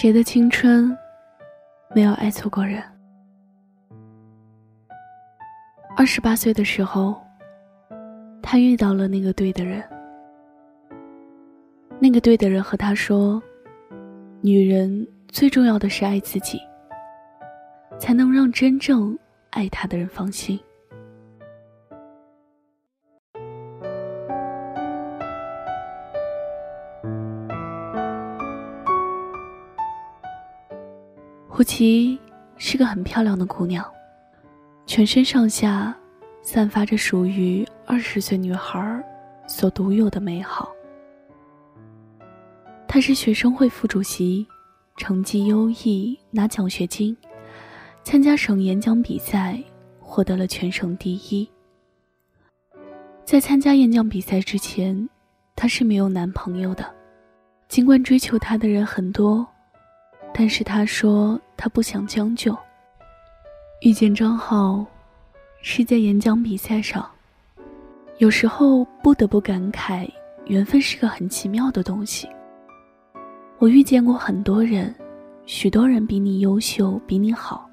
谁的青春没有爱错过人？二十八岁的时候，他遇到了那个对的人。那个对的人和他说：“女人最重要的是爱自己，才能让真正爱她的人放心。”胡琪是个很漂亮的姑娘，全身上下散发着属于二十岁女孩所独有的美好。她是学生会副主席，成绩优异，拿奖学金，参加省演讲比赛，获得了全省第一。在参加演讲比赛之前，她是没有男朋友的，尽管追求她的人很多。但是他说他不想将就。遇见张浩，是在演讲比赛上。有时候不得不感慨，缘分是个很奇妙的东西。我遇见过很多人，许多人比你优秀，比你好，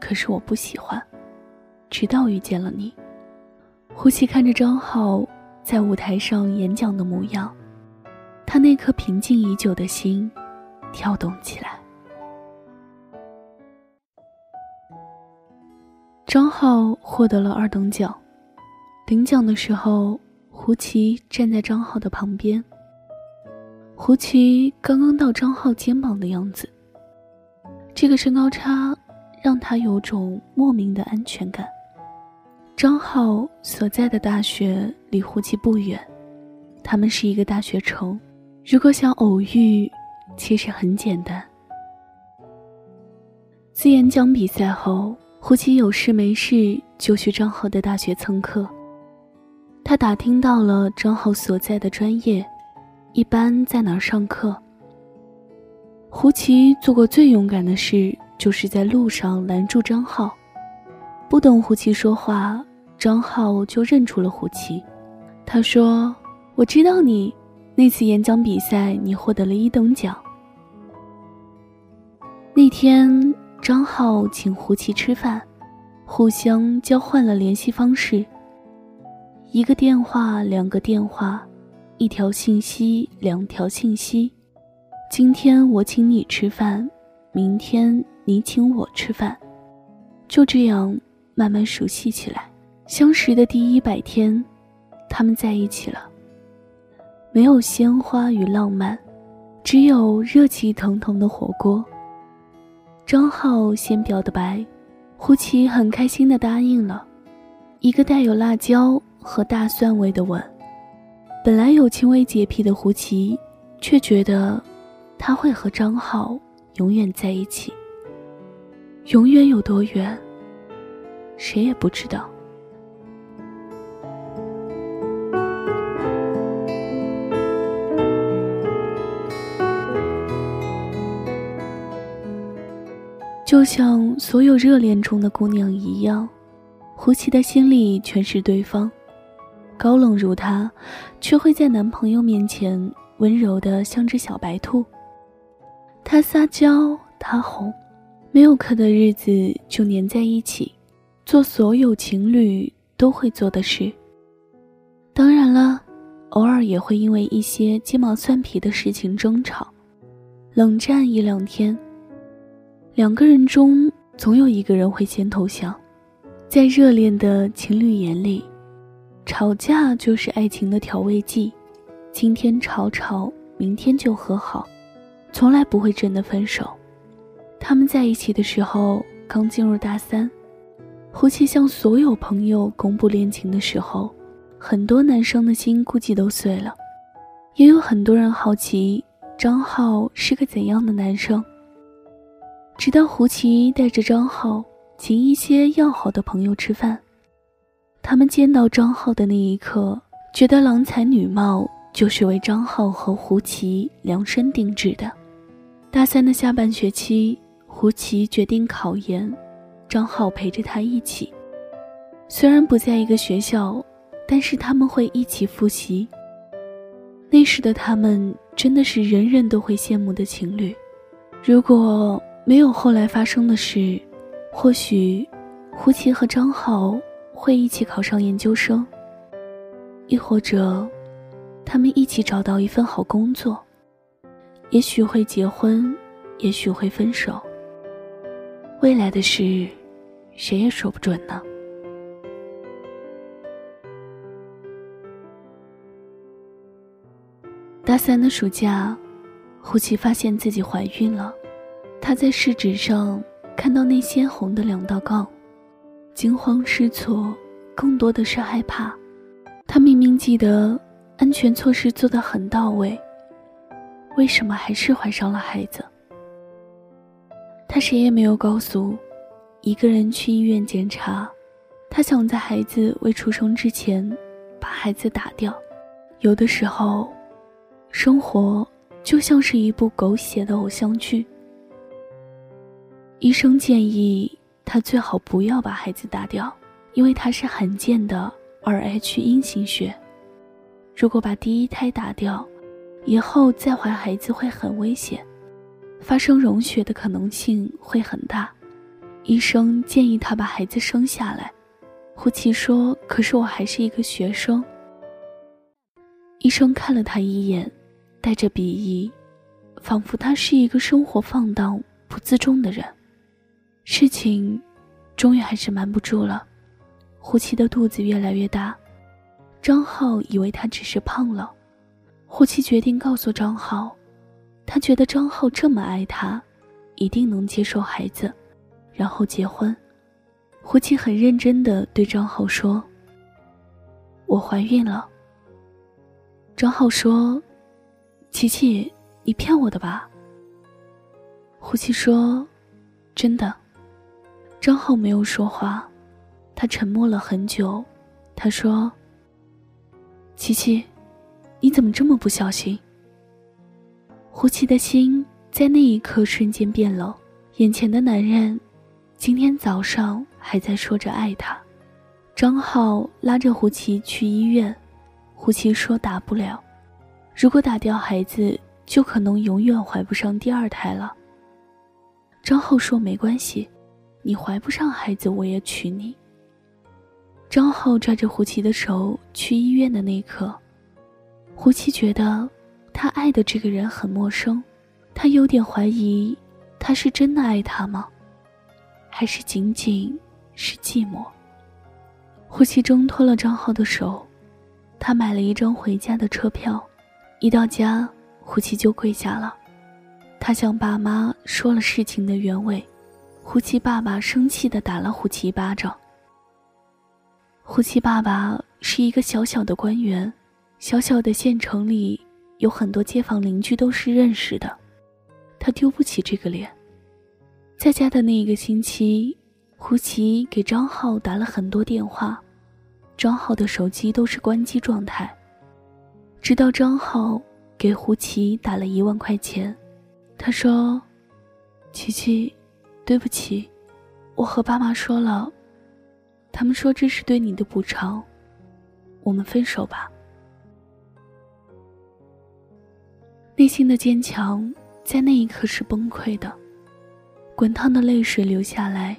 可是我不喜欢。直到遇见了你。胡琪看着张浩在舞台上演讲的模样，他那颗平静已久的心。跳动起来。张浩获得了二等奖，领奖的时候，胡琪站在张浩的旁边。胡琪刚刚到张浩肩膀的样子，这个身高差让他有种莫名的安全感。张浩所在的大学离胡琪不远，他们是一个大学城，如果想偶遇。其实很简单。自演讲比赛后，胡琪有事没事就去张浩的大学蹭课。他打听到了张浩所在的专业，一般在哪儿上课。胡琪做过最勇敢的事，就是在路上拦住张浩。不等胡琪说话，张浩就认出了胡琪。他说：“我知道你。”那次演讲比赛，你获得了一等奖。那天，张浩请胡琪吃饭，互相交换了联系方式。一个电话，两个电话，一条信息，两条信息。今天我请你吃饭，明天你请我吃饭，就这样慢慢熟悉起来。相识的第一百天，他们在一起了。没有鲜花与浪漫，只有热气腾腾的火锅。张浩先表的白，胡琪很开心的答应了，一个带有辣椒和大蒜味的吻。本来有轻微洁癖的胡琪，却觉得他会和张浩永远在一起。永远有多远，谁也不知道。就像所有热恋中的姑娘一样，胡琪的心里全是对方。高冷如她，却会在男朋友面前温柔的像只小白兔。他撒娇，他哄，没有课的日子就黏在一起，做所有情侣都会做的事。当然了，偶尔也会因为一些鸡毛蒜皮的事情争吵，冷战一两天。两个人中总有一个人会先投降，在热恋的情侣眼里，吵架就是爱情的调味剂。今天吵吵，明天就和好，从来不会真的分手。他们在一起的时候刚进入大三，胡琪向所有朋友公布恋情的时候，很多男生的心估计都碎了，也有很多人好奇张浩是个怎样的男生。直到胡奇带着张浩请一些要好的朋友吃饭，他们见到张浩的那一刻，觉得郎才女貌就是为张浩和胡奇量身定制的。大三的下半学期，胡奇决定考研，张浩陪着他一起。虽然不在一个学校，但是他们会一起复习。那时的他们真的是人人都会羡慕的情侣。如果没有后来发生的事，或许胡琪和张浩会一起考上研究生，亦或者他们一起找到一份好工作，也许会结婚，也许会分手。未来的事，谁也说不准呢。大三的暑假。胡琪发现自己怀孕了，他在试纸上看到那鲜红的两道杠，惊慌失措，更多的是害怕。他明明记得安全措施做得很到位，为什么还是怀上了孩子？他谁也没有告诉，一个人去医院检查，他想在孩子未出生之前把孩子打掉。有的时候，生活。就像是一部狗血的偶像剧。医生建议他最好不要把孩子打掉，因为他是罕见的 Rh 阴性血。如果把第一胎打掉，以后再怀孩子会很危险，发生溶血的可能性会很大。医生建议他把孩子生下来。胡琪说：“可是我还是一个学生。”医生看了他一眼。带着鄙夷，仿佛他是一个生活放荡、不自重的人。事情终于还是瞒不住了，胡琪的肚子越来越大。张浩以为他只是胖了，胡琪决定告诉张浩，他觉得张浩这么爱他，一定能接受孩子，然后结婚。胡琪很认真的对张浩说：“我怀孕了。”张浩说。琪琪，你骗我的吧？胡琪说：“真的。”张浩没有说话，他沉默了很久。他说：“琪琪，你怎么这么不小心？”胡琪的心在那一刻瞬间变冷。眼前的男人，今天早上还在说着爱他。张浩拉着胡琪去医院，胡琪说：“打不了。”如果打掉孩子，就可能永远怀不上第二胎了。张浩说：“没关系，你怀不上孩子，我也娶你。”张浩抓着胡琪的手去医院的那一刻，胡琪觉得他爱的这个人很陌生，他有点怀疑，他是真的爱他吗？还是仅仅是寂寞？胡琪挣脱了张浩的手，他买了一张回家的车票。一到家，胡琪就跪下了。他向爸妈说了事情的原委。胡琪爸爸生气的打了胡琪一巴掌。胡琪爸爸是一个小小的官员，小小的县城里有很多街坊邻居都是认识的，他丢不起这个脸。在家的那一个星期，胡琪给张浩打了很多电话，张浩的手机都是关机状态。直到张浩给胡琪打了一万块钱，他说：“琪琪，对不起，我和爸妈说了，他们说这是对你的补偿，我们分手吧。”内心的坚强在那一刻是崩溃的，滚烫的泪水流下来。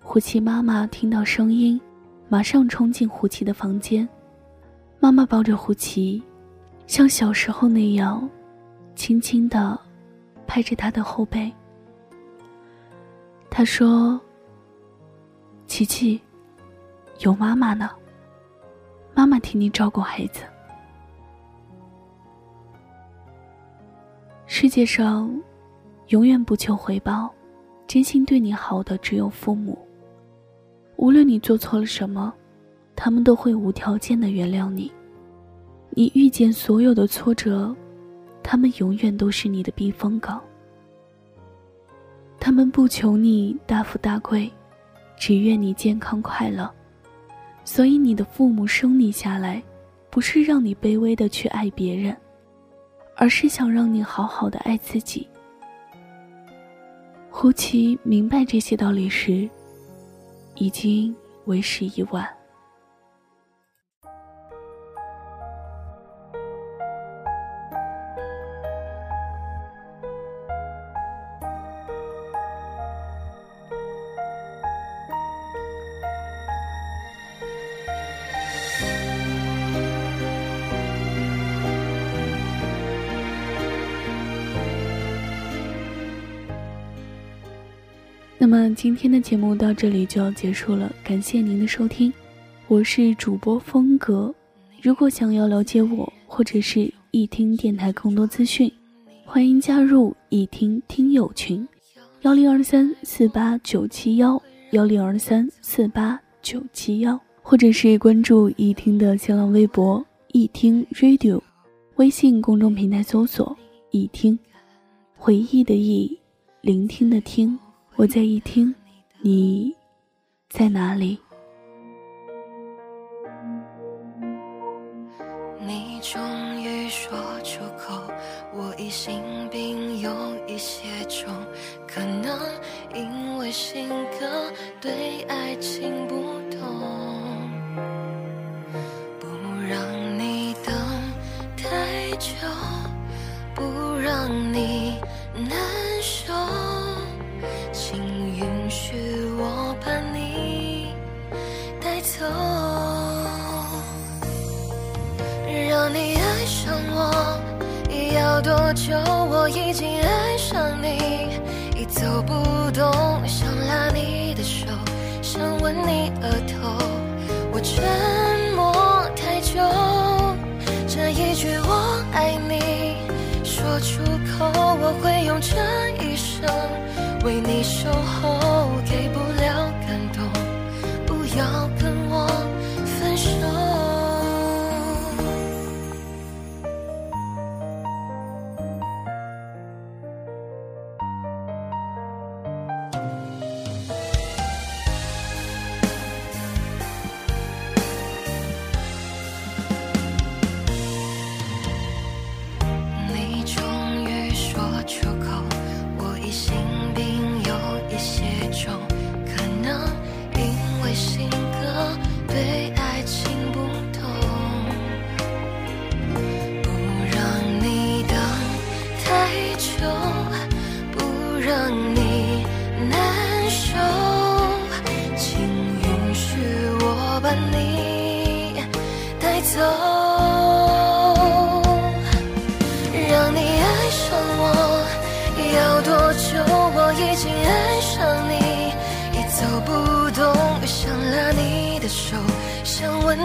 胡琪妈妈听到声音，马上冲进胡琪的房间，妈妈抱着胡琪。像小时候那样，轻轻的拍着他的后背。他说：“琪琪，有妈妈呢，妈妈替你照顾孩子。世界上，永远不求回报，真心对你好的只有父母。无论你做错了什么，他们都会无条件的原谅你。”你遇见所有的挫折，他们永远都是你的避风港。他们不求你大富大贵，只愿你健康快乐。所以你的父母生你下来，不是让你卑微的去爱别人，而是想让你好好的爱自己。胡奇明白这些道理时，已经为时已晚。么今天的节目到这里就要结束了，感谢您的收听，我是主播风格。如果想要了解我或者是一听电台更多资讯，欢迎加入一听听友群，幺零二三四八九七幺幺零二三四八九七幺，或者是关注一听的新浪微博一听 Radio，微信公众平台搜索一听，回忆的忆，聆听的听。我在一听，你在哪里？你终于说出口，我疑心病有一些重，可能因为性格对爱情不懂，不让你等太久，不让你难多久？我已经爱上你，已走不动，想拉你的手，想吻你额头。我沉默太久，这一句我爱你说出口，我会用这一生为你守候，给不了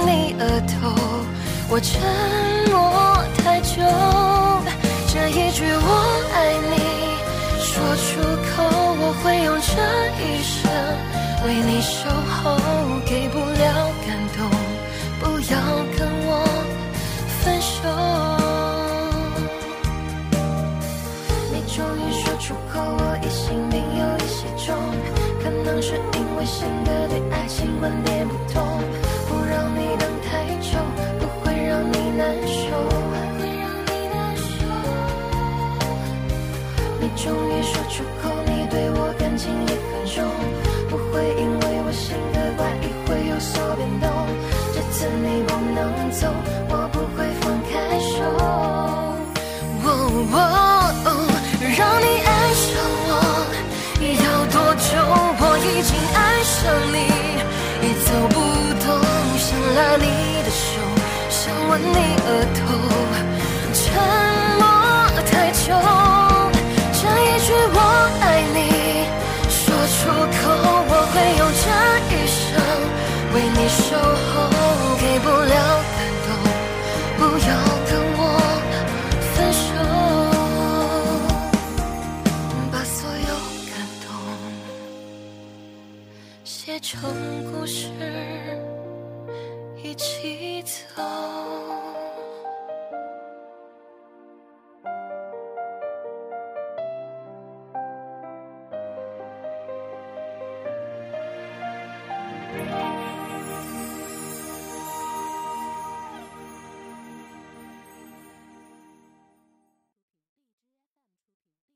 你额头。我沉默太久，这一句我爱你说出口，我会用这一生为你守候，给不了感动。不要跟我分手。你终于说出口，我疑心病有一些重，可能是因为性格对爱情观已经爱上你已走不动想拉你的手想吻你额头。沉默太久这一句我爱你说出口我会用这一生为你守候。写成故事，一起走。